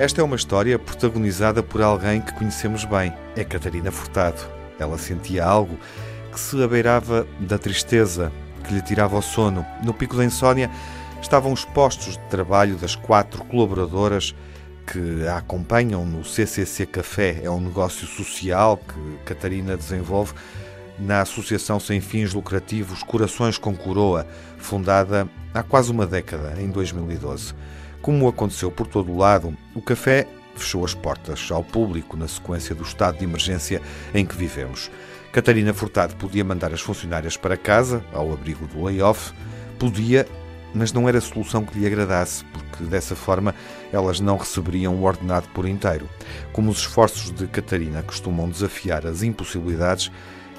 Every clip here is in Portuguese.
Esta é uma história protagonizada por alguém que conhecemos bem, é Catarina Furtado. Ela sentia algo que se abeirava da tristeza, que lhe tirava o sono. No pico da insônia estavam os postos de trabalho das quatro colaboradoras que a acompanham no CCC Café. É um negócio social que Catarina desenvolve na Associação Sem Fins Lucrativos Corações com Coroa, fundada há quase uma década, em 2012. Como aconteceu por todo o lado, o café fechou as portas ao público na sequência do estado de emergência em que vivemos. Catarina Furtado podia mandar as funcionárias para casa, ao abrigo do layoff, podia, mas não era solução que lhe agradasse, porque dessa forma elas não receberiam o ordenado por inteiro. Como os esforços de Catarina costumam desafiar as impossibilidades,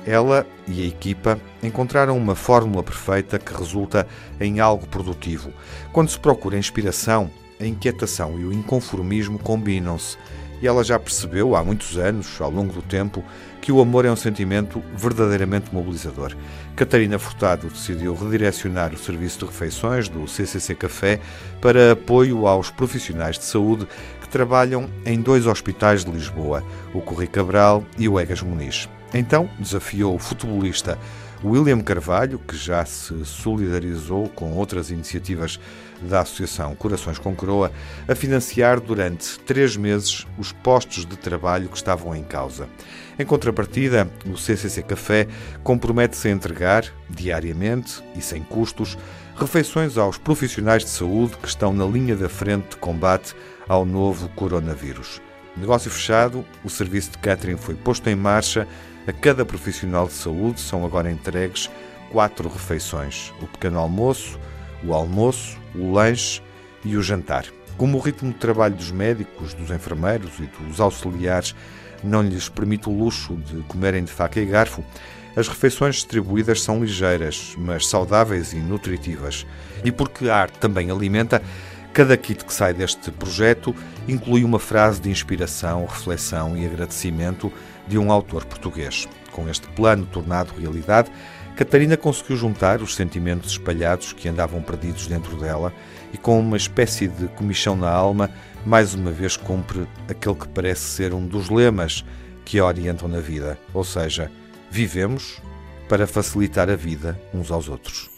ela e a equipa encontraram uma fórmula perfeita que resulta em algo produtivo. Quando se procura inspiração, a inquietação e o inconformismo combinam-se. E ela já percebeu há muitos anos, ao longo do tempo, que o amor é um sentimento verdadeiramente mobilizador. Catarina Furtado decidiu redirecionar o serviço de refeições do CCC Café para apoio aos profissionais de saúde que trabalham em dois hospitais de Lisboa, o Corri Cabral e o Egas Muniz. Então desafiou o futebolista William Carvalho, que já se solidarizou com outras iniciativas da Associação Corações com Coroa, a financiar durante três meses os postos de trabalho que estavam em causa. Em contrapartida, o CCC Café compromete-se a entregar, diariamente e sem custos, refeições aos profissionais de saúde que estão na linha da frente de combate ao novo coronavírus. Negócio fechado, o serviço de catering foi posto em marcha a cada profissional de saúde são agora entregues quatro refeições: o pequeno almoço, o almoço, o lanche e o jantar. Como o ritmo de trabalho dos médicos, dos enfermeiros e dos auxiliares não lhes permite o luxo de comerem de faca e garfo, as refeições distribuídas são ligeiras, mas saudáveis e nutritivas. E porque a arte também alimenta, cada kit que sai deste projeto inclui uma frase de inspiração, reflexão e agradecimento de um autor português. Com este plano tornado realidade, Catarina conseguiu juntar os sentimentos espalhados que andavam perdidos dentro dela e, com uma espécie de comichão na alma, mais uma vez cumpre aquele que parece ser um dos lemas que a orientam na vida, ou seja, vivemos para facilitar a vida uns aos outros.